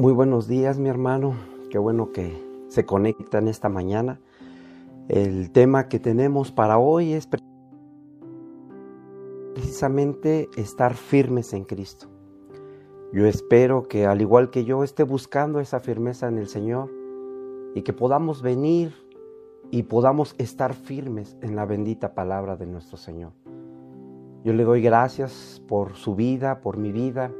Muy buenos días, mi hermano. Qué bueno que se conectan esta mañana. El tema que tenemos para hoy es precisamente estar firmes en Cristo. Yo espero que al igual que yo esté buscando esa firmeza en el Señor y que podamos venir y podamos estar firmes en la bendita palabra de nuestro Señor. Yo le doy gracias por su vida, por mi vida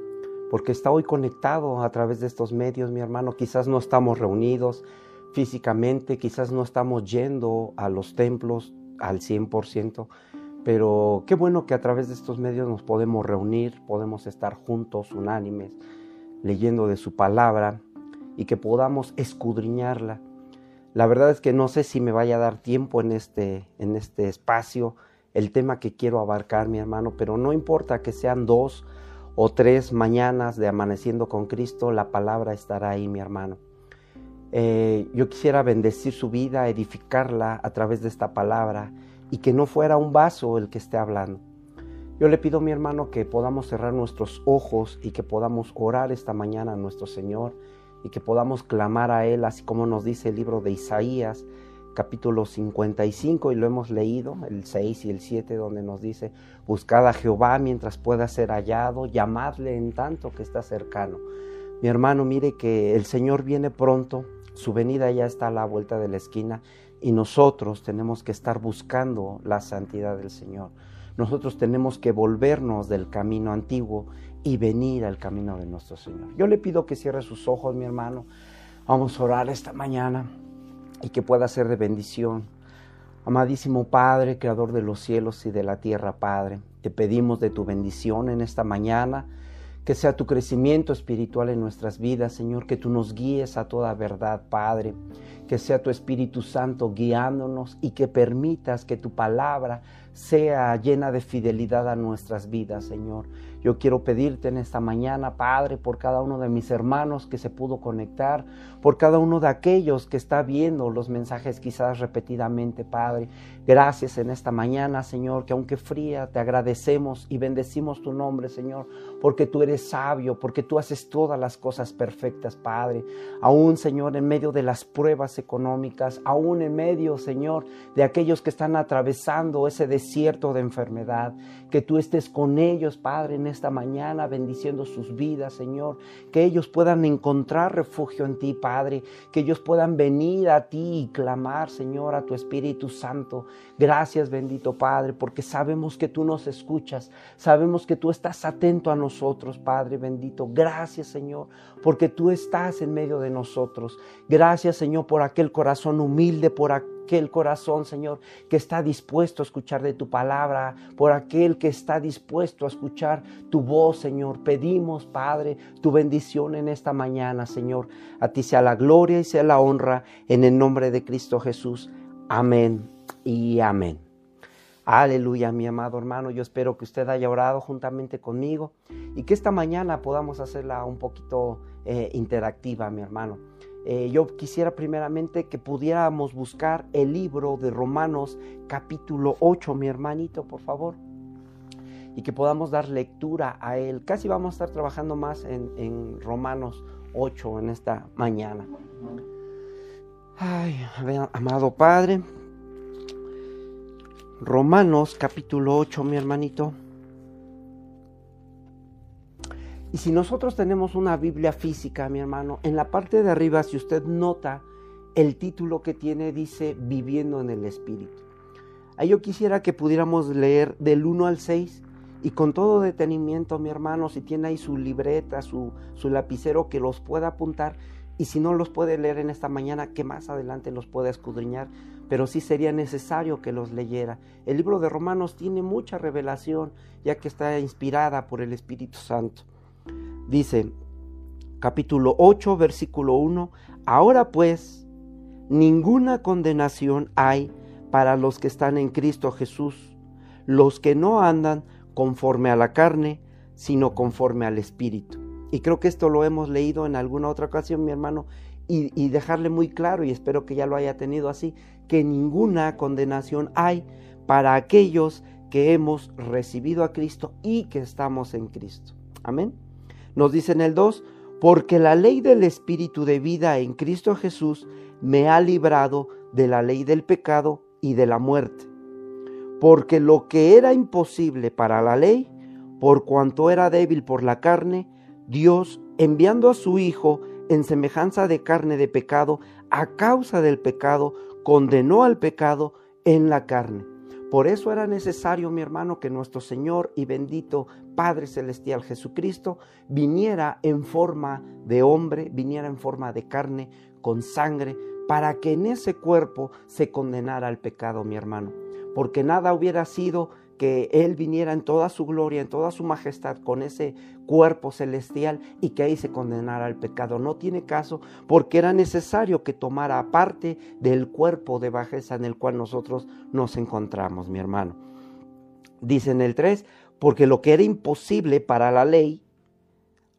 porque está hoy conectado a través de estos medios, mi hermano. Quizás no estamos reunidos físicamente, quizás no estamos yendo a los templos al 100%, pero qué bueno que a través de estos medios nos podemos reunir, podemos estar juntos, unánimes, leyendo de su palabra y que podamos escudriñarla. La verdad es que no sé si me vaya a dar tiempo en este, en este espacio el tema que quiero abarcar, mi hermano, pero no importa que sean dos o tres mañanas de amaneciendo con Cristo, la palabra estará ahí, mi hermano. Eh, yo quisiera bendecir su vida, edificarla a través de esta palabra y que no fuera un vaso el que esté hablando. Yo le pido, mi hermano, que podamos cerrar nuestros ojos y que podamos orar esta mañana a nuestro Señor y que podamos clamar a Él, así como nos dice el libro de Isaías, capítulo 55 y lo hemos leído, el 6 y el 7, donde nos dice, buscad a Jehová mientras pueda ser hallado, llamadle en tanto que está cercano. Mi hermano, mire que el Señor viene pronto, su venida ya está a la vuelta de la esquina y nosotros tenemos que estar buscando la santidad del Señor. Nosotros tenemos que volvernos del camino antiguo y venir al camino de nuestro Señor. Yo le pido que cierre sus ojos, mi hermano. Vamos a orar esta mañana y que pueda ser de bendición. Amadísimo Padre, Creador de los cielos y de la tierra, Padre, te pedimos de tu bendición en esta mañana, que sea tu crecimiento espiritual en nuestras vidas, Señor, que tú nos guíes a toda verdad, Padre, que sea tu Espíritu Santo guiándonos y que permitas que tu palabra sea llena de fidelidad a nuestras vidas, Señor. Yo quiero pedirte en esta mañana, Padre, por cada uno de mis hermanos que se pudo conectar, por cada uno de aquellos que está viendo los mensajes quizás repetidamente, Padre. Gracias en esta mañana, Señor, que aunque fría, te agradecemos y bendecimos tu nombre, Señor, porque tú eres sabio, porque tú haces todas las cosas perfectas, Padre. Aún, Señor, en medio de las pruebas económicas, aún en medio, Señor, de aquellos que están atravesando ese desierto de enfermedad, que tú estés con ellos, Padre, en esta mañana, bendiciendo sus vidas, Señor, que ellos puedan encontrar refugio en ti, Padre, que ellos puedan venir a ti y clamar, Señor, a tu Espíritu Santo. Gracias, bendito Padre, porque sabemos que tú nos escuchas, sabemos que tú estás atento a nosotros, Padre bendito. Gracias, Señor, porque tú estás en medio de nosotros. Gracias, Señor, por aquel corazón humilde, por aquel corazón, Señor, que está dispuesto a escuchar de tu palabra, por aquel que está dispuesto a escuchar tu voz, Señor. Pedimos, Padre, tu bendición en esta mañana, Señor. A ti sea la gloria y sea la honra en el nombre de Cristo Jesús. Amén y amén. Aleluya, mi amado hermano. Yo espero que usted haya orado juntamente conmigo y que esta mañana podamos hacerla un poquito eh, interactiva, mi hermano. Eh, yo quisiera primeramente que pudiéramos buscar el libro de Romanos capítulo 8, mi hermanito, por favor, y que podamos dar lectura a él. Casi vamos a estar trabajando más en, en Romanos 8 en esta mañana. Ay, amado Padre, Romanos capítulo 8, mi hermanito. Y si nosotros tenemos una Biblia física, mi hermano, en la parte de arriba, si usted nota, el título que tiene dice Viviendo en el Espíritu. Ahí yo quisiera que pudiéramos leer del 1 al 6 y con todo detenimiento, mi hermano, si tiene ahí su libreta, su, su lapicero, que los pueda apuntar y si no los puede leer en esta mañana, que más adelante los pueda escudriñar, pero sí sería necesario que los leyera. El libro de Romanos tiene mucha revelación, ya que está inspirada por el Espíritu Santo. Dice, capítulo 8, versículo 1, ahora pues, ninguna condenación hay para los que están en Cristo Jesús, los que no andan conforme a la carne, sino conforme al Espíritu. Y creo que esto lo hemos leído en alguna otra ocasión, mi hermano, y, dejarle muy claro, y espero que ya lo haya tenido así, que ninguna condenación hay para aquellos que hemos recibido a Cristo y que estamos en Cristo. Amén. Nos dice en el 2, porque la ley del Espíritu de vida en Cristo Jesús me ha librado de la ley del pecado y de la muerte. Porque lo que era imposible para la ley, por cuanto era débil por la carne, Dios, enviando a su Hijo en semejanza de carne de pecado, a causa del pecado, condenó al pecado en la carne. Por eso era necesario, mi hermano, que nuestro Señor y bendito Padre Celestial Jesucristo viniera en forma de hombre, viniera en forma de carne, con sangre, para que en ese cuerpo se condenara al pecado, mi hermano. Porque nada hubiera sido que Él viniera en toda su gloria, en toda su majestad, con ese cuerpo celestial y que ahí se condenara al pecado. No tiene caso porque era necesario que tomara parte del cuerpo de bajeza en el cual nosotros nos encontramos, mi hermano. Dice en el 3, porque lo que era imposible para la ley,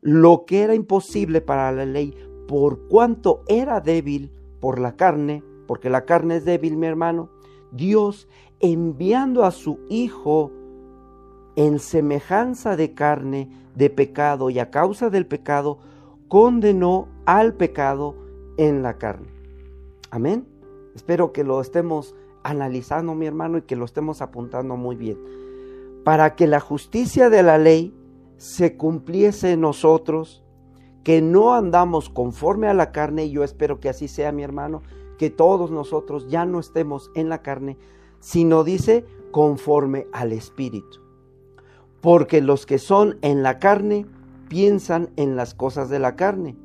lo que era imposible para la ley, por cuanto era débil por la carne, porque la carne es débil, mi hermano, Dios enviando a su Hijo en semejanza de carne, de pecado, y a causa del pecado, condenó al pecado en la carne. Amén. Espero que lo estemos analizando, mi hermano, y que lo estemos apuntando muy bien. Para que la justicia de la ley se cumpliese en nosotros, que no andamos conforme a la carne, y yo espero que así sea, mi hermano, que todos nosotros ya no estemos en la carne, sino dice conforme al Espíritu. Porque los que son en la carne piensan en las cosas de la carne,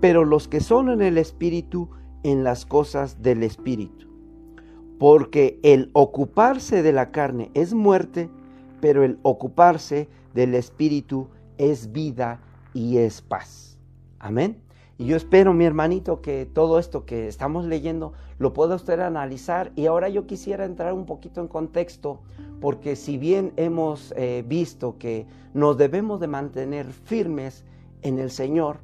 pero los que son en el Espíritu en las cosas del Espíritu. Porque el ocuparse de la carne es muerte, pero el ocuparse del Espíritu es vida y es paz. Amén. Y yo espero, mi hermanito, que todo esto que estamos leyendo lo pueda usted analizar. Y ahora yo quisiera entrar un poquito en contexto, porque si bien hemos eh, visto que nos debemos de mantener firmes en el Señor,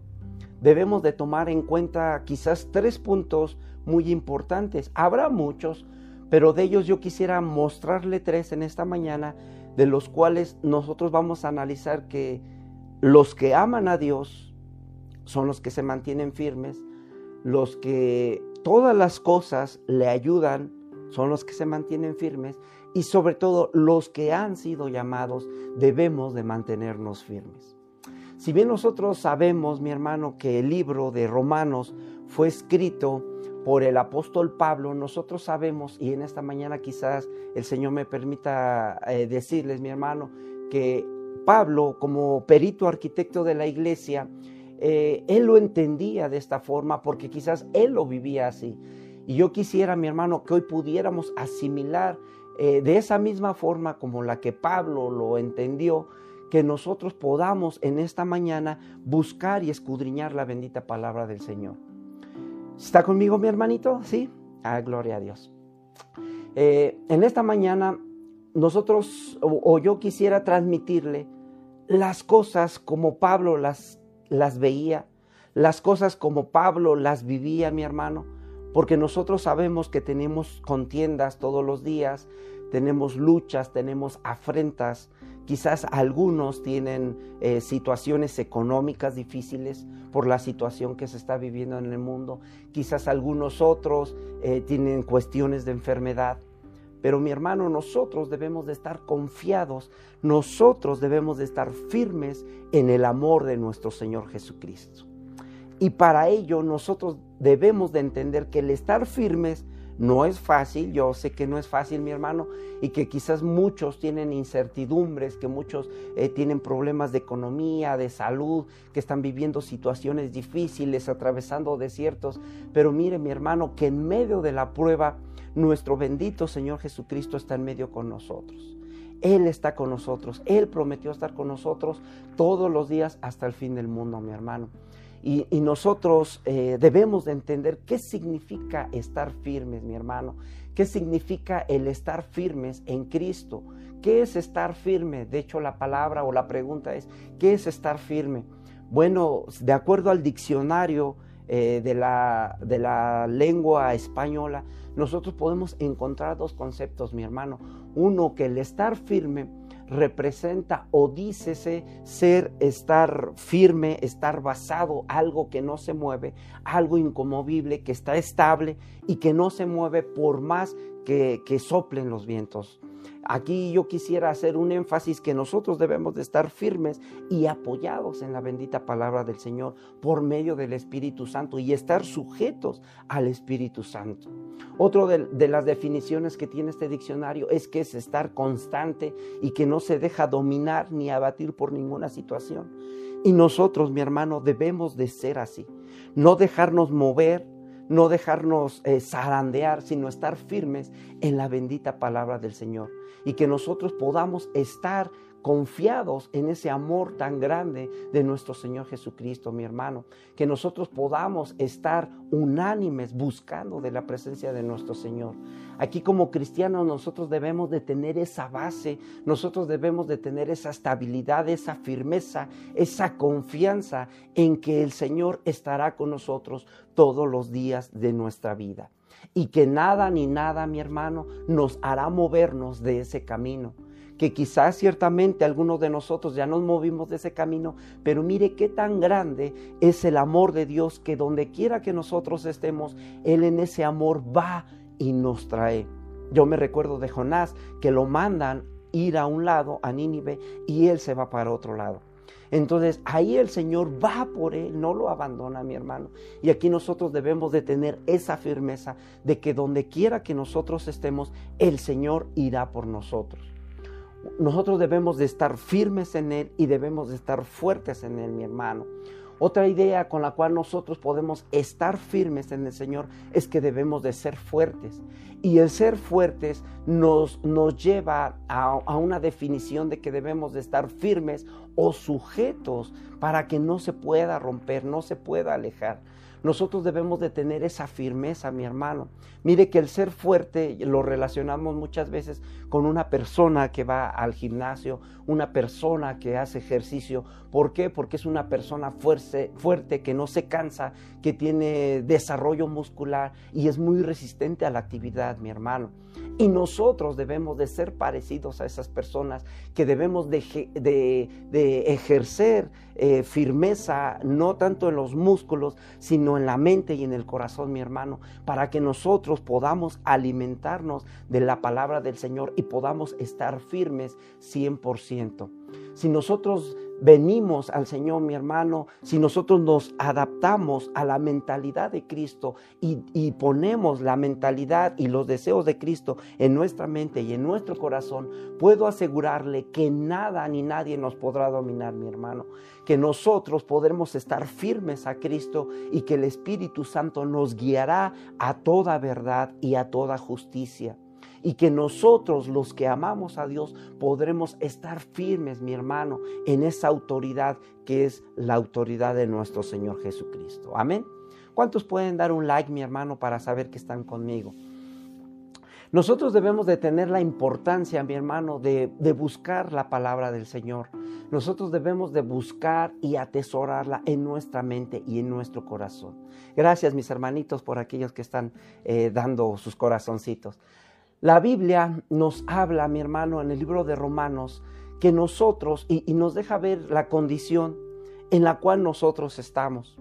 debemos de tomar en cuenta quizás tres puntos muy importantes. Habrá muchos, pero de ellos yo quisiera mostrarle tres en esta mañana, de los cuales nosotros vamos a analizar que los que aman a Dios, son los que se mantienen firmes, los que todas las cosas le ayudan, son los que se mantienen firmes y sobre todo los que han sido llamados debemos de mantenernos firmes. Si bien nosotros sabemos, mi hermano, que el libro de Romanos fue escrito por el apóstol Pablo, nosotros sabemos, y en esta mañana quizás el Señor me permita eh, decirles, mi hermano, que Pablo, como perito arquitecto de la iglesia, eh, él lo entendía de esta forma porque quizás él lo vivía así. Y yo quisiera, mi hermano, que hoy pudiéramos asimilar eh, de esa misma forma como la que Pablo lo entendió, que nosotros podamos en esta mañana buscar y escudriñar la bendita palabra del Señor. ¿Está conmigo mi hermanito? Sí. Ah, gloria a Dios. Eh, en esta mañana nosotros o yo quisiera transmitirle las cosas como Pablo las las veía, las cosas como Pablo las vivía, mi hermano, porque nosotros sabemos que tenemos contiendas todos los días, tenemos luchas, tenemos afrentas, quizás algunos tienen eh, situaciones económicas difíciles por la situación que se está viviendo en el mundo, quizás algunos otros eh, tienen cuestiones de enfermedad. Pero mi hermano, nosotros debemos de estar confiados, nosotros debemos de estar firmes en el amor de nuestro Señor Jesucristo. Y para ello nosotros debemos de entender que el estar firmes no es fácil, yo sé que no es fácil mi hermano y que quizás muchos tienen incertidumbres, que muchos eh, tienen problemas de economía, de salud, que están viviendo situaciones difíciles, atravesando desiertos, pero mire mi hermano que en medio de la prueba nuestro bendito Señor Jesucristo está en medio con nosotros. Él está con nosotros. Él prometió estar con nosotros todos los días hasta el fin del mundo, mi hermano. Y, nosotros eh, debemos de entender qué significa estar firmes, mi hermano. ¿Qué significa el estar firmes en Cristo? ¿Qué es estar firme? De hecho, la palabra o la pregunta es, ¿qué es estar firme? Bueno, de acuerdo al diccionario eh, de, la, de la lengua española, nosotros podemos encontrar dos conceptos, mi hermano. uno que el estar firme representa o dícese ser estar firme, estar basado, algo que no se mueve, algo incomovible, que está estable y que no se mueve por más que, que soplen los vientos. Aquí yo quisiera hacer un énfasis que nosotros debemos de estar firmes y apoyados en la bendita palabra del Señor por medio del Espíritu Santo y estar sujetos al Espíritu Santo. Otro de, las definiciones que tiene este diccionario es que es estar constante y que no se deja dominar ni abatir por ninguna situación. Y nosotros, mi hermano, debemos de ser así. No dejarnos mover no dejarnos eh, zarandear, sino estar firmes en la bendita palabra del Señor. Y que nosotros podamos estar confiados en ese amor tan grande de nuestro Señor Jesucristo, mi hermano, que nosotros podamos estar unánimes buscando de la presencia de nuestro Señor. Aquí como cristianos nosotros debemos de tener esa base, nosotros debemos de tener esa estabilidad, esa firmeza, esa confianza en que el Señor estará con nosotros todos los días de nuestra vida. Y que nada ni nada, mi hermano, nos hará movernos de ese camino que quizás ciertamente algunos de nosotros ya nos movimos de ese camino, pero mire qué tan grande es el amor de Dios que donde quiera que nosotros estemos, Él en ese amor va y nos trae. Yo me recuerdo de Jonás que lo mandan ir a un lado, a Nínive, y él se va para otro lado. Entonces ahí el Señor va por él, no lo abandona, mi hermano. Y aquí nosotros debemos de tener esa firmeza de que donde quiera que nosotros estemos, el Señor irá por nosotros nosotros debemos de estar firmes en Él y debemos de estar fuertes en Él, mi hermano. Otra idea con la cual nosotros podemos estar firmes en el Señor es que debemos de ser fuertes. Y el ser fuertes nos, nos lleva a, a, una definición de que debemos de estar firmes o sujetos para que no se pueda romper, no se pueda alejar. Nosotros debemos de tener esa firmeza, mi hermano. Mire que el ser fuerte lo relacionamos muchas veces con una persona que va al gimnasio, una persona que hace ejercicio. ¿Por qué? Porque es una persona fuerte, fuerte que no se cansa, que tiene desarrollo muscular y es muy resistente a la actividad, mi hermano. Y nosotros debemos de ser parecidos a esas personas que debemos de, de, ejercer eh, firmeza, no tanto en los músculos, sino en la mente y en el corazón, mi hermano, para que nosotros podamos alimentarnos de la palabra del Señor y podamos estar firmes 100%. Si nosotros venimos al Señor, mi hermano, si nosotros nos adaptamos a la mentalidad de Cristo y, ponemos la mentalidad y los deseos de Cristo en nuestra mente y en nuestro corazón, puedo asegurarle que nada ni nadie nos podrá dominar, mi hermano, que nosotros podremos estar firmes a Cristo y que el Espíritu Santo nos guiará a toda verdad y a toda justicia y que nosotros los que amamos a Dios podremos estar firmes, mi hermano, en esa autoridad que es la autoridad de nuestro Señor Jesucristo. Amén. ¿Cuántos pueden dar un like, mi hermano, para saber que están conmigo? Nosotros debemos de tener la importancia, mi hermano, de, buscar la palabra del Señor. Nosotros debemos de buscar y atesorarla en nuestra mente y en nuestro corazón. Gracias, mis hermanitos, por aquellos que están eh, dando sus corazoncitos. La Biblia nos habla, mi hermano, en el libro de Romanos, que nosotros, y, nos deja ver la condición en la cual nosotros estamos.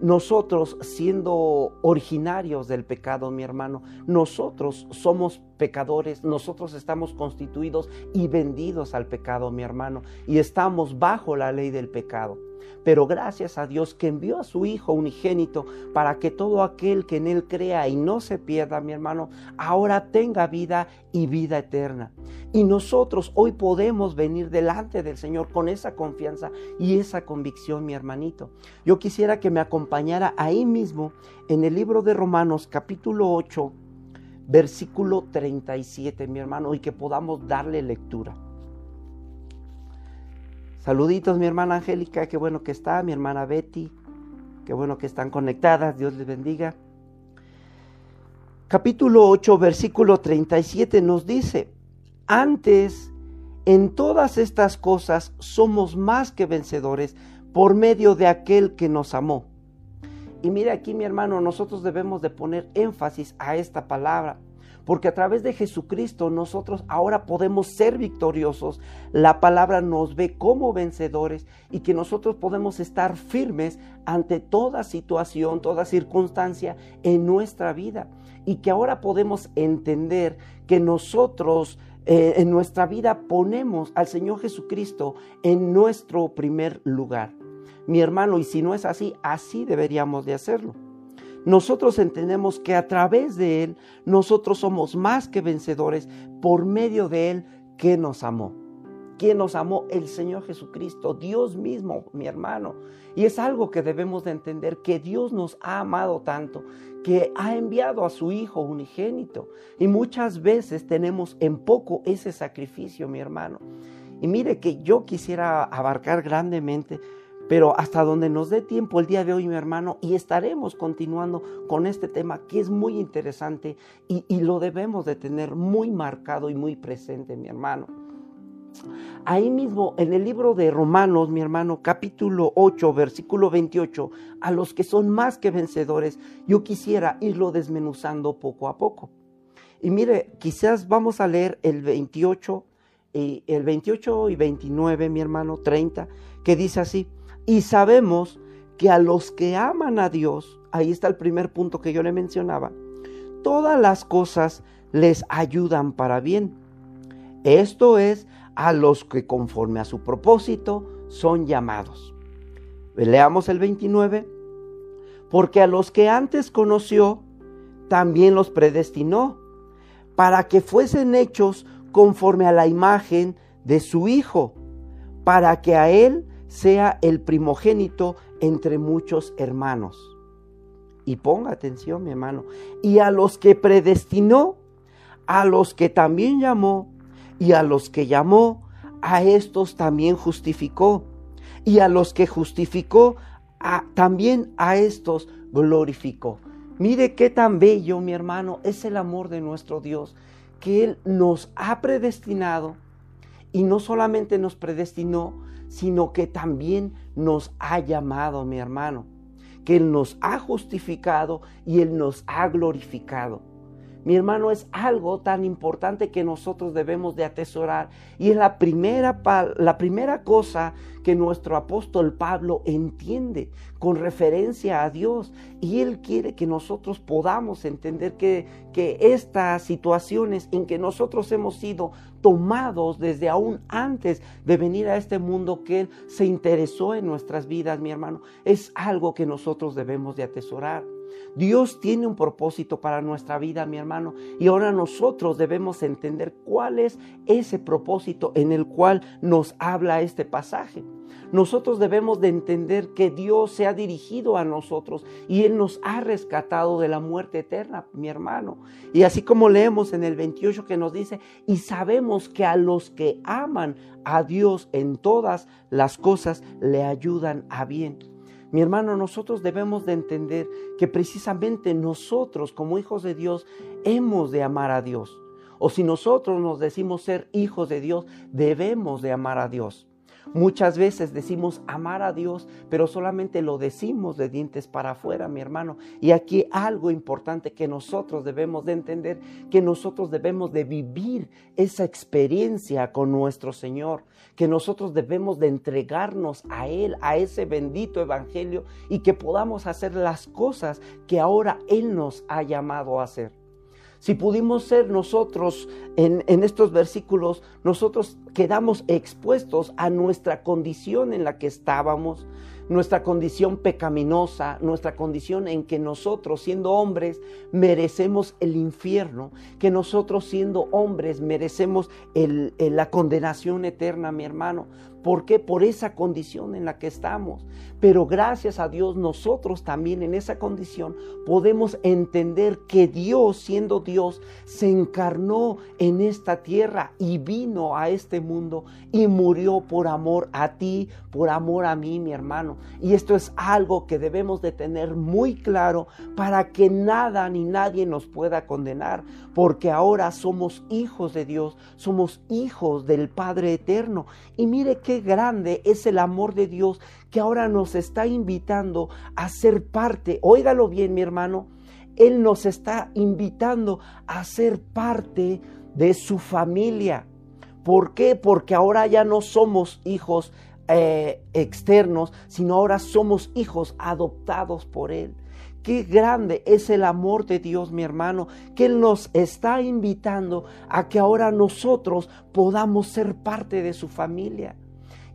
Nosotros siendo originarios del pecado, mi hermano, nosotros somos pecadores, nosotros estamos constituidos y vendidos al pecado, mi hermano, y estamos bajo la ley del pecado. Pero gracias a Dios que envió a su Hijo unigénito para que todo aquel que en Él crea y no se pierda, mi hermano, ahora tenga vida y vida eterna. Y nosotros hoy podemos venir delante del Señor con esa confianza y esa convicción, mi hermanito. Yo quisiera que me acompañara ahí mismo en el libro de Romanos capítulo 8, versículo 37, mi hermano, y que podamos darle lectura. Saluditos, mi hermana Angélica, qué bueno que está, mi hermana Betty, qué bueno que están conectadas, Dios les bendiga. Capítulo 8, versículo 37 nos dice, antes en todas estas cosas somos más que vencedores por medio de aquel que nos amó. Y mire aquí, mi hermano, nosotros debemos de poner énfasis a esta palabra porque a través de Jesucristo nosotros ahora podemos ser victoriosos. La palabra nos ve como vencedores y que nosotros podemos estar firmes ante toda situación, toda circunstancia en nuestra vida. Y que ahora podemos entender que nosotros eh, en nuestra vida ponemos al Señor Jesucristo en nuestro primer lugar. Mi hermano, y si no es así, así deberíamos de hacerlo nosotros entendemos que a través de Él nosotros somos más que vencedores por medio de Él que nos amó. ¿Quién nos amó? El Señor Jesucristo, Dios mismo, mi hermano. Y es algo que debemos de entender, que Dios nos ha amado tanto, que ha enviado a su Hijo unigénito. Y muchas veces tenemos en poco ese sacrificio, mi hermano. Y mire que yo quisiera abarcar grandemente pero hasta donde nos dé tiempo el día de hoy, mi hermano, y estaremos continuando con este tema que es muy interesante y, lo debemos de tener muy marcado y muy presente, mi hermano. Ahí mismo, en el libro de Romanos, mi hermano, capítulo 8, versículo 28, a los que son más que vencedores, yo quisiera irlo desmenuzando poco a poco. Y mire, quizás vamos a leer el 28, y el 28 y 29, mi hermano, 30, que dice así, y sabemos que a los que aman a Dios, ahí está el primer punto que yo le mencionaba, todas las cosas les ayudan para bien. Esto es a los que conforme a su propósito son llamados. Leamos el 29. Porque a los que antes conoció, también los predestinó, para que fuesen hechos conforme a la imagen de su Hijo, para que a Él sea el primogénito entre muchos hermanos. Y ponga atención, mi hermano. Y a los que predestinó, a los que también llamó, y a los que llamó, a estos también justificó. Y a los que justificó, también a estos glorificó. Mire qué tan bello, mi hermano, es el amor de nuestro Dios, que Él nos ha predestinado y no solamente nos predestinó, sino que también nos ha llamado, mi hermano, que Él nos ha justificado y Él nos ha glorificado. Mi hermano, es algo tan importante que nosotros debemos de atesorar y es la primera, la primera cosa que nuestro apóstol Pablo entiende con referencia a Dios y él quiere que nosotros podamos entender que, que estas situaciones en que nosotros hemos sido tomados desde aún antes de venir a este mundo que Él se interesó en nuestras vidas, mi hermano, es algo que nosotros debemos de atesorar. Dios tiene un propósito para nuestra vida, mi hermano, y ahora nosotros debemos entender cuál es ese propósito en el cual nos habla este pasaje. Nosotros debemos de entender que Dios se ha dirigido a nosotros y Él nos ha rescatado de la muerte eterna, mi hermano. Y así como leemos en el 28 que nos dice, y sabemos que a los que aman a Dios en todas las cosas le ayudan a bien. Mi hermano, nosotros debemos de entender que precisamente nosotros como hijos de Dios hemos de amar a Dios. O si nosotros nos decimos ser hijos de Dios, debemos de amar a Dios. Muchas veces decimos amar a Dios, pero solamente lo decimos de dientes para afuera, mi hermano. Y aquí algo importante que nosotros debemos de entender, que nosotros debemos de vivir esa experiencia con nuestro Señor, que nosotros debemos de entregarnos a Él, a ese bendito Evangelio y que podamos hacer las cosas que ahora Él nos ha llamado a hacer. Si pudimos ser nosotros en, estos versículos, nosotros quedamos expuestos a nuestra condición en la que estábamos, nuestra condición pecaminosa, nuestra condición en que nosotros siendo hombres merecemos el infierno, que nosotros siendo hombres merecemos la condenación eterna, mi hermano. ¿Por qué? Por esa condición en la que estamos. Pero gracias a Dios nosotros también en esa condición podemos entender que Dios, siendo Dios, se encarnó en esta tierra y vino a este mundo y murió por amor a ti, por amor a mí, mi hermano. Y esto es algo que debemos de tener muy claro para que nada ni nadie nos pueda condenar, porque ahora somos hijos de Dios, somos hijos del Padre eterno. Y mire qué grande es el amor de Dios que ahora nos está invitando a ser parte, óigalo bien mi hermano, Él nos está invitando a ser parte de su familia. ¿Por qué? Porque ahora ya no somos hijos eh, externos, sino ahora somos hijos adoptados por Él. Qué grande es el amor de Dios, mi hermano, que Él nos está invitando a que ahora nosotros podamos ser parte de su familia.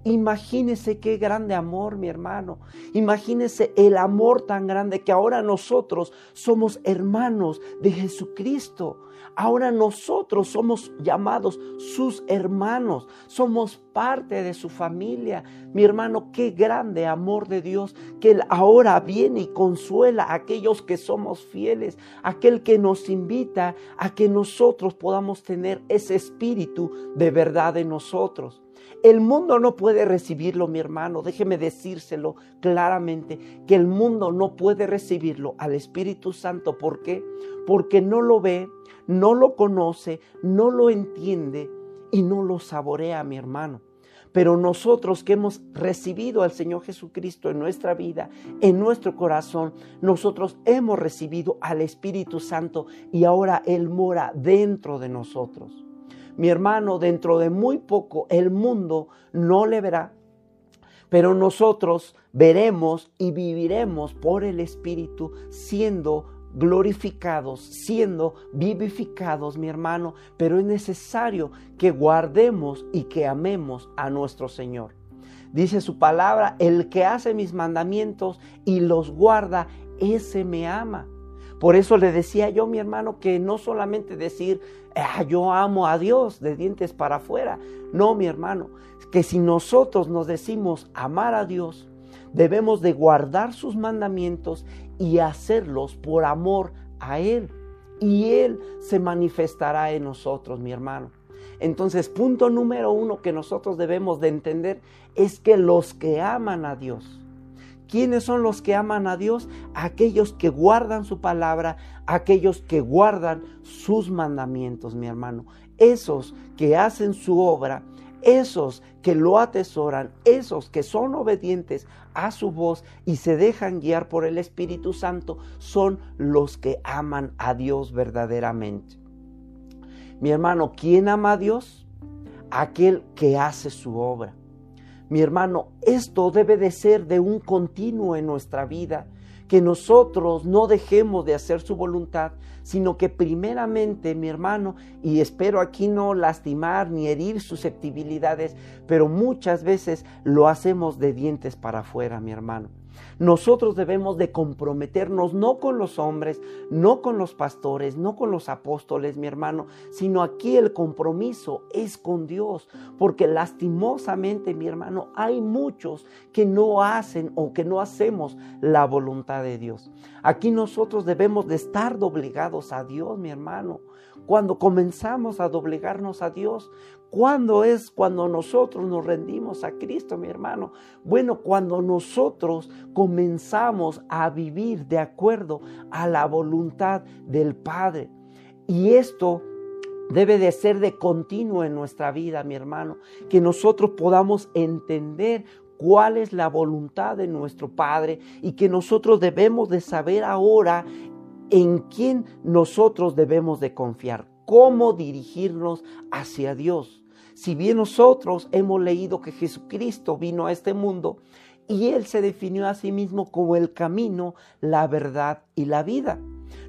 Imagínese qué grande amor, mi hermano. Imagínese el amor tan grande que ahora nosotros somos hermanos de Jesucristo. Ahora nosotros somos llamados sus hermanos, somos parte de su familia. Mi hermano, qué grande amor de Dios que Él ahora viene y consuela a aquellos que somos fieles, aquel que nos invita a que nosotros podamos tener ese espíritu de verdad en nosotros. El mundo no puede recibirlo, mi hermano. Déjeme decírselo claramente, que el mundo no puede recibirlo al Espíritu Santo. ¿Por qué? Porque no lo ve, no lo conoce, no lo entiende y no lo saborea, mi hermano. Pero nosotros que hemos recibido al Señor Jesucristo en nuestra vida, en nuestro corazón, nosotros hemos recibido al Espíritu Santo y ahora Él mora dentro de nosotros. Mi hermano, dentro de muy poco el mundo no le verá, pero nosotros veremos y viviremos por el Espíritu siendo glorificados, siendo vivificados, mi hermano, pero es necesario que guardemos y que amemos a nuestro Señor. Dice su palabra, el que hace mis mandamientos y los guarda, ese me ama. Por eso le decía yo, mi hermano, que no solamente decir, ah, yo amo a Dios de dientes para afuera. No, mi hermano, que si nosotros nos decimos amar a Dios, debemos de guardar sus mandamientos y hacerlos por amor a Él. Y Él se manifestará en nosotros, mi hermano. Entonces, punto número uno que nosotros debemos de entender es que los que aman a Dios, ¿Quiénes son los que aman a Dios? Aquellos que guardan su palabra, aquellos que guardan sus mandamientos, mi hermano. Esos que hacen su obra, esos que lo atesoran, esos que son obedientes a su voz y se dejan guiar por el Espíritu Santo, son los que aman a Dios verdaderamente. Mi hermano, ¿quién ama a Dios? Aquel que hace su obra. Mi hermano, esto debe de ser de un continuo en nuestra vida, que nosotros no dejemos de hacer su voluntad, sino que primeramente, mi hermano, y espero aquí no lastimar ni herir susceptibilidades, pero muchas veces lo hacemos de dientes para afuera, mi hermano. Nosotros debemos de comprometernos no con los hombres, no con los pastores, no con los apóstoles, mi hermano, sino aquí el compromiso es con Dios, porque lastimosamente, mi hermano, hay muchos que no hacen o que no hacemos la voluntad de Dios. Aquí nosotros debemos de estar doblegados a Dios, mi hermano. Cuando comenzamos a doblegarnos a Dios, ¿cuándo es cuando nosotros nos rendimos a Cristo, mi hermano? Bueno, cuando nosotros comenzamos a vivir de acuerdo a la voluntad del Padre. Y esto debe de ser de continuo en nuestra vida, mi hermano, que nosotros podamos entender cuál es la voluntad de nuestro Padre y que nosotros debemos de saber ahora en quién nosotros debemos de confiar, cómo dirigirnos hacia Dios. Si bien nosotros hemos leído que Jesucristo vino a este mundo y Él se definió a sí mismo como el camino, la verdad y la vida.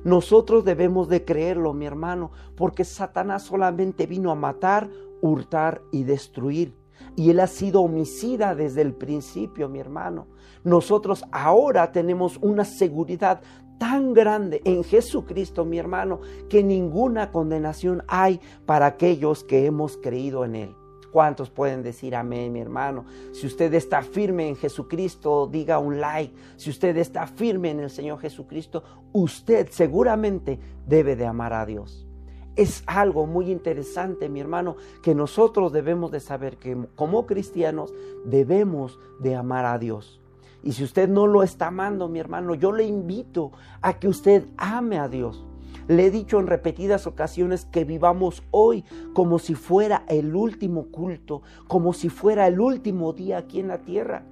Nosotros debemos de creerlo, mi hermano, porque Satanás solamente vino a matar, hurtar y destruir. Y Él ha sido homicida desde el principio, mi hermano. Nosotros ahora tenemos una seguridad tan grande en Jesucristo, mi hermano, que ninguna condenación hay para aquellos que hemos creído en Él. ¿Cuántos pueden decir amén, mi hermano? Si usted está firme en Jesucristo, diga un like. Si usted está firme en el Señor Jesucristo, usted seguramente debe de amar a Dios. Es algo muy interesante, mi hermano, que nosotros debemos de saber que como cristianos debemos de amar a Dios. Y si usted no lo está amando, mi hermano, yo le invito a que usted ame a Dios. Le he dicho en repetidas ocasiones que vivamos hoy como si fuera el último culto, como si fuera el último día aquí en la tierra.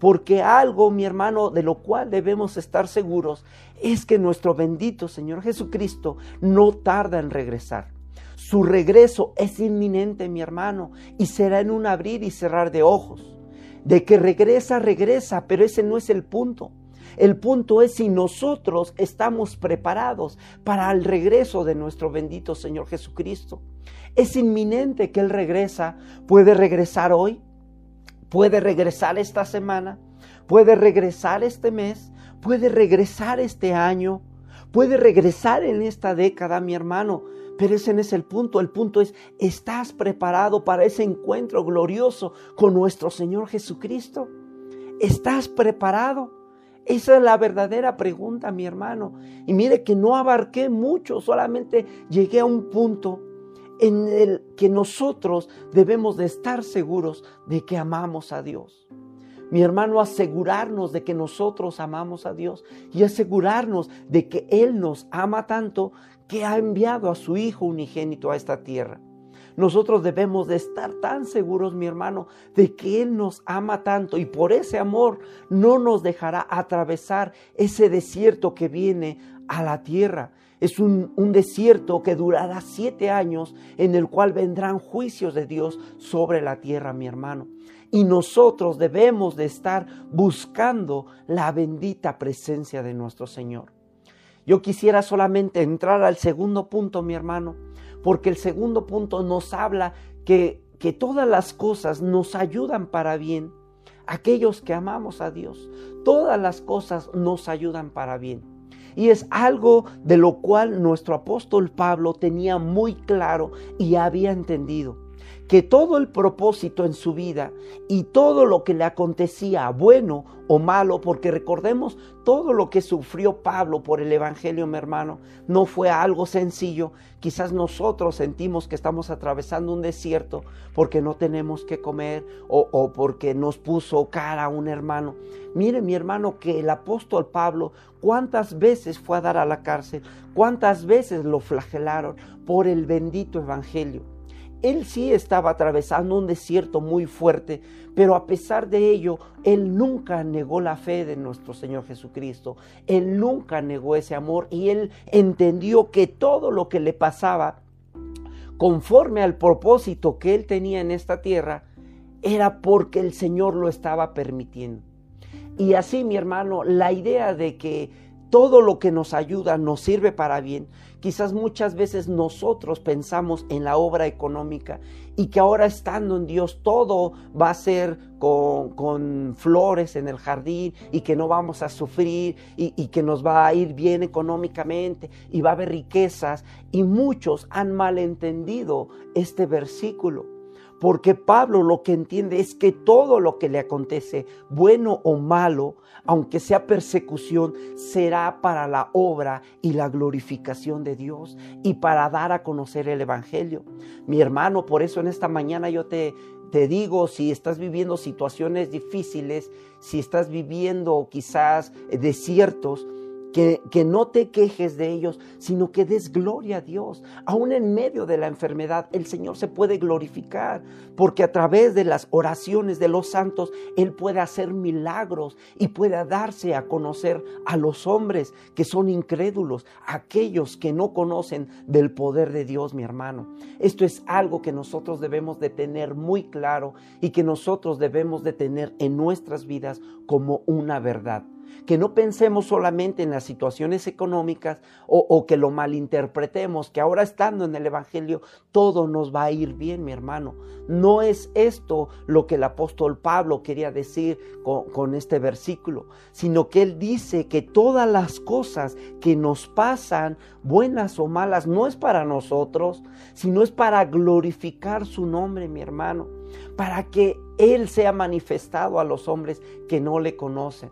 Porque algo, mi hermano, de lo cual debemos estar seguros es que nuestro bendito Señor Jesucristo no tarda en regresar. Su regreso es inminente, mi hermano, y será en un abrir y cerrar de ojos. De que regresa, regresa, pero ese no es el punto. El punto es si nosotros estamos preparados para el regreso de nuestro bendito Señor Jesucristo. Es inminente que Él regresa. Puede regresar hoy, puede regresar esta semana, puede regresar este mes, puede regresar este año, puede regresar en esta década, mi hermano. Pero ese no es el punto. El punto es, ¿estás preparado para ese encuentro glorioso con nuestro Señor Jesucristo? ¿Estás preparado? Esa es la verdadera pregunta, mi hermano. Y mire que no abarqué mucho, solamente llegué a un punto en el que nosotros debemos de estar seguros de que amamos a Dios. Mi hermano, asegurarnos de que nosotros amamos a Dios y asegurarnos de que Él nos ama tanto que ha enviado a su Hijo unigénito a esta tierra. Nosotros debemos de estar tan seguros, mi hermano, de que Él nos ama tanto y por ese amor no nos dejará atravesar ese desierto que viene a la tierra. Es un, un, desierto que durará siete años en el cual vendrán juicios de Dios sobre la tierra, mi hermano. Y nosotros debemos de estar buscando la bendita presencia de nuestro Señor. Yo quisiera solamente entrar al segundo punto, mi hermano, porque el segundo punto nos habla que, que todas las cosas nos ayudan para bien. Aquellos que amamos a Dios, todas las cosas nos ayudan para bien. Y es algo de lo cual nuestro apóstol Pablo tenía muy claro y había entendido que todo el propósito en su vida y todo lo que le acontecía, bueno o malo, porque recordemos todo lo que sufrió Pablo por el Evangelio, mi hermano, no fue algo sencillo. Quizás nosotros sentimos que estamos atravesando un desierto porque no tenemos que comer o, o porque nos puso cara a un hermano. Mire mi hermano que el apóstol Pablo cuántas veces fue a dar a la cárcel, cuántas veces lo flagelaron por el bendito Evangelio. Él sí estaba atravesando un desierto muy fuerte, pero a pesar de ello, Él nunca negó la fe de nuestro Señor Jesucristo. Él nunca negó ese amor y Él entendió que todo lo que le pasaba, conforme al propósito que Él tenía en esta tierra, era porque el Señor lo estaba permitiendo. Y así, mi hermano, la idea de que todo lo que nos ayuda nos sirve para bien. Quizás muchas veces nosotros pensamos en la obra económica y que ahora estando en Dios todo va a ser con, flores en el jardín y que no vamos a sufrir y, y que nos va a ir bien económicamente y va a haber riquezas. Y muchos han malentendido este versículo. Porque Pablo lo que entiende es que todo lo que le acontece, bueno o malo, aunque sea persecución, será para la obra y la glorificación de Dios y para dar a conocer el Evangelio. Mi hermano, por eso en esta mañana yo te, te digo, si estás viviendo situaciones difíciles, si estás viviendo quizás desiertos, que, no te quejes de ellos, sino que des gloria a Dios. Aún en medio de la enfermedad, el Señor se puede glorificar, porque a través de las oraciones de los santos, Él puede hacer milagros y puede darse a conocer a los hombres que son incrédulos, aquellos que no conocen del poder de Dios, mi hermano. Esto es algo que nosotros debemos de tener muy claro y que nosotros debemos de tener en nuestras vidas como una verdad que no pensemos solamente en las situaciones económicas o, que lo malinterpretemos, que ahora estando en el Evangelio todo nos va a ir bien, mi hermano. No es esto lo que el apóstol Pablo quería decir con, con este versículo, sino que él dice que todas las cosas que nos pasan, buenas o malas, no es para nosotros, sino es para glorificar su nombre, mi hermano, para que Él sea manifestado a los hombres que no le conocen.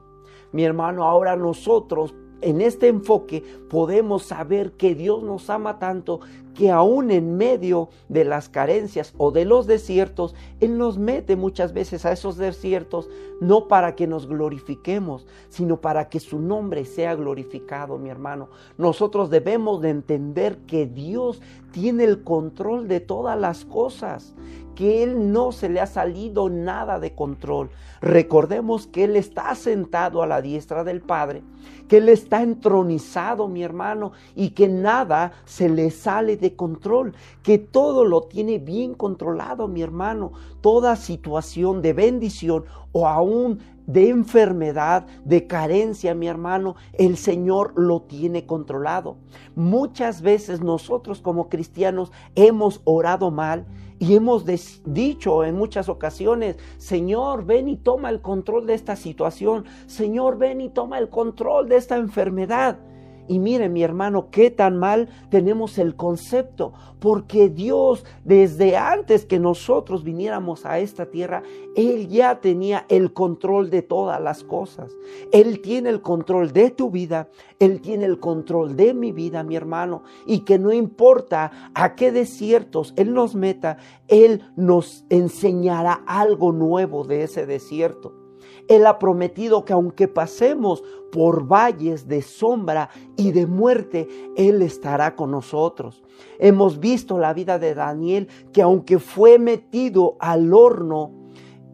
Mi hermano, ahora nosotros en este enfoque podemos saber que Dios nos ama tanto que aún en medio de las carencias o de los desiertos, Él nos mete muchas veces a esos desiertos, no para que nos glorifiquemos, sino para que su nombre sea glorificado, mi hermano. Nosotros debemos de entender que Dios tiene el control de todas las cosas, que Él no se le ha salido nada de control. Recordemos que Él está sentado a la diestra del Padre, que Él está entronizado, mi hermano, y que nada se le sale de control, que todo lo tiene bien controlado, mi hermano. Toda situación de bendición o aún de enfermedad, de carencia, mi hermano, el Señor lo tiene controlado. Muchas veces nosotros como cristianos hemos orado mal y hemos dicho en muchas ocasiones, Señor, ven y toma el control de esta situación. Señor, ven y toma el control de esta enfermedad. Y mire mi hermano, qué tan mal tenemos el concepto, porque Dios desde antes que nosotros viniéramos a esta tierra, Él ya tenía el control de todas las cosas. Él tiene el control de tu vida, Él tiene el control de mi vida, mi hermano, y que no importa a qué desiertos Él nos meta, Él nos enseñará algo nuevo de ese desierto. Él ha prometido que aunque pasemos por valles de sombra y de muerte, Él estará con nosotros. Hemos visto la vida de Daniel que aunque fue metido al horno,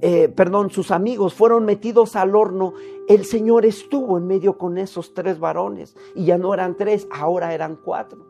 eh, perdón, sus amigos fueron metidos al horno, el Señor estuvo en medio con esos tres varones y ya no eran tres, ahora eran cuatro.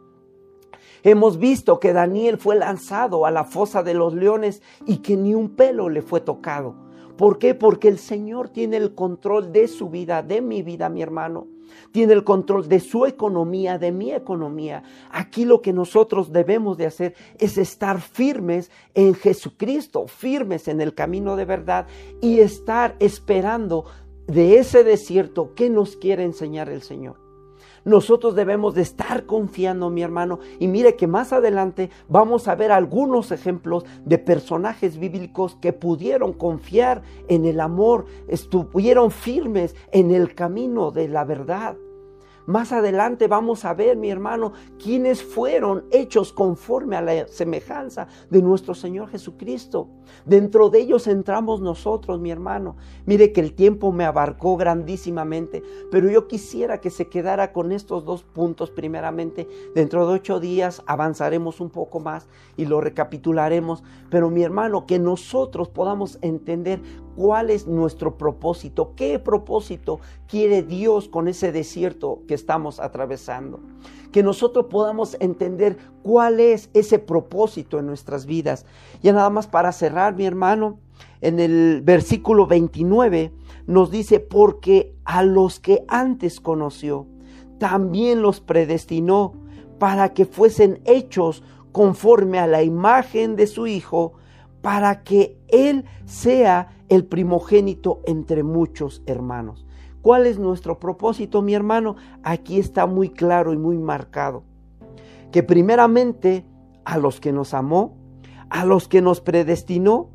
Hemos visto que Daniel fue lanzado a la fosa de los leones y que ni un pelo le fue tocado. ¿Por qué? Porque el Señor tiene el control de su vida, de mi vida, mi hermano. Tiene el control de su economía, de mi economía. Aquí lo que nosotros debemos de hacer es estar firmes en Jesucristo, firmes en el camino de verdad y estar esperando de ese desierto que nos quiere enseñar el Señor. Nosotros debemos de estar confiando, mi hermano. Y mire que más adelante vamos a ver algunos ejemplos de personajes bíblicos que pudieron confiar en el amor, estuvieron firmes en el camino de la verdad. Más adelante vamos a ver, mi hermano, quiénes fueron hechos conforme a la semejanza de nuestro Señor Jesucristo. Dentro de ellos entramos nosotros, mi hermano. Mire que el tiempo me abarcó grandísimamente, pero yo quisiera que se quedara con estos dos puntos primeramente. Dentro de ocho días avanzaremos un poco más y lo recapitularemos. Pero mi hermano, que nosotros podamos entender cuál es nuestro propósito, qué propósito quiere Dios con ese desierto que estamos atravesando. Que nosotros podamos entender cuál es ese propósito en nuestras vidas. Ya nada más para cerrar, mi hermano, en el versículo 29 nos dice, porque a los que antes conoció, también los predestinó para que fuesen hechos conforme a la imagen de su Hijo, para que Él sea el primogénito entre muchos hermanos. ¿Cuál es nuestro propósito, mi hermano? Aquí está muy claro y muy marcado. Que primeramente a los que nos amó, a los que nos predestinó,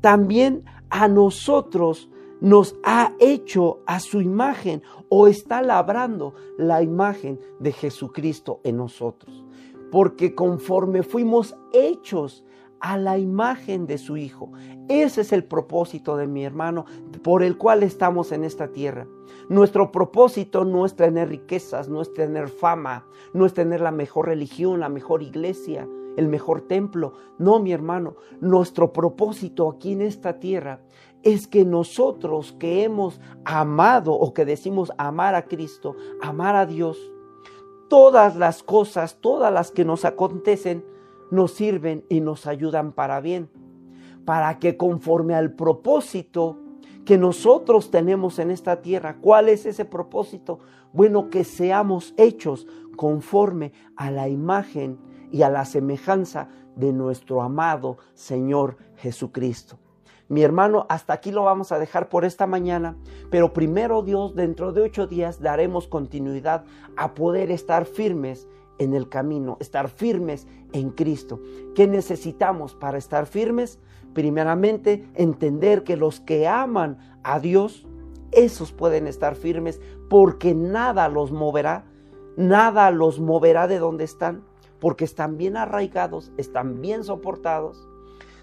también a nosotros nos ha hecho a su imagen o está labrando la imagen de Jesucristo en nosotros. Porque conforme fuimos hechos a la imagen de su Hijo. Ese es el propósito de mi hermano por el cual estamos en esta tierra. Nuestro propósito no es tener riquezas, no es tener fama, no es tener la mejor religión, la mejor iglesia, el mejor templo. No, mi hermano, nuestro propósito aquí en esta tierra es que nosotros que hemos amado o que decimos amar a Cristo, amar a Dios, todas las cosas, todas las que nos acontecen, nos sirven y nos ayudan para bien, para que conforme al propósito que nosotros tenemos en esta tierra, ¿cuál es ese propósito? Bueno, que seamos hechos conforme a la imagen y a la semejanza de nuestro amado Señor Jesucristo. Mi hermano, hasta aquí lo vamos a dejar por esta mañana, pero primero Dios, dentro de ocho días daremos continuidad a poder estar firmes en el camino, estar firmes en Cristo. ¿Qué necesitamos para estar firmes? Primeramente, entender que los que aman a Dios, esos pueden estar firmes porque nada los moverá, nada los moverá de donde están, porque están bien arraigados, están bien soportados,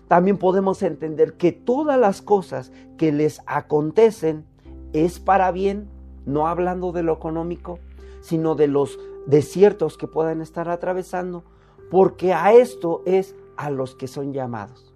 también podemos entender que todas las cosas que les acontecen es para bien, no hablando de lo económico, sino de los desiertos que puedan estar atravesando, porque a esto es a los que son llamados.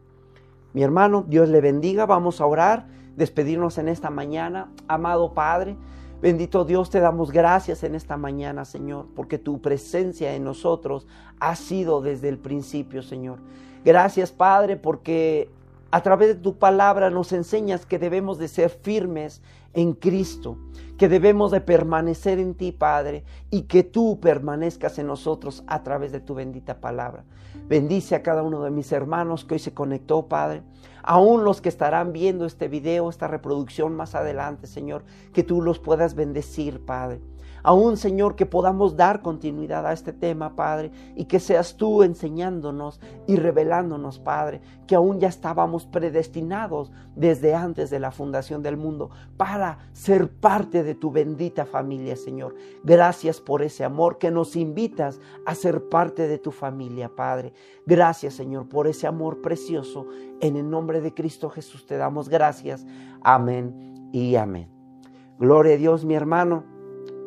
Mi hermano, Dios le bendiga, vamos a orar, despedirnos en esta mañana. Amado Padre, bendito Dios, te damos gracias en esta mañana, Señor, porque tu presencia en nosotros ha sido desde el principio, Señor. Gracias, Padre, porque a través de tu palabra nos enseñas que debemos de ser firmes en Cristo, que debemos de permanecer en ti, Padre, y que tú permanezcas en nosotros a través de tu bendita palabra. Bendice a cada uno de mis hermanos que hoy se conectó, Padre. Aún los que estarán viendo este video, esta reproducción más adelante, Señor, que tú los puedas bendecir, Padre. Aún, Señor, que podamos dar continuidad a este tema, Padre, y que seas tú enseñándonos y revelándonos, Padre, que aún ya estábamos predestinados desde antes de la fundación del mundo para ser parte de tu bendita familia, Señor. Gracias por ese amor que nos invitas a ser parte de tu familia, Padre. Gracias, Señor, por ese amor precioso. En el nombre de Cristo Jesús te damos gracias. Amén y amén. Gloria a Dios, mi hermano.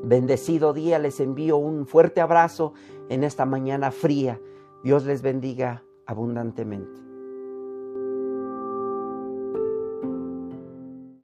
Bendecido día, les envío un fuerte abrazo en esta mañana fría. Dios les bendiga abundantemente.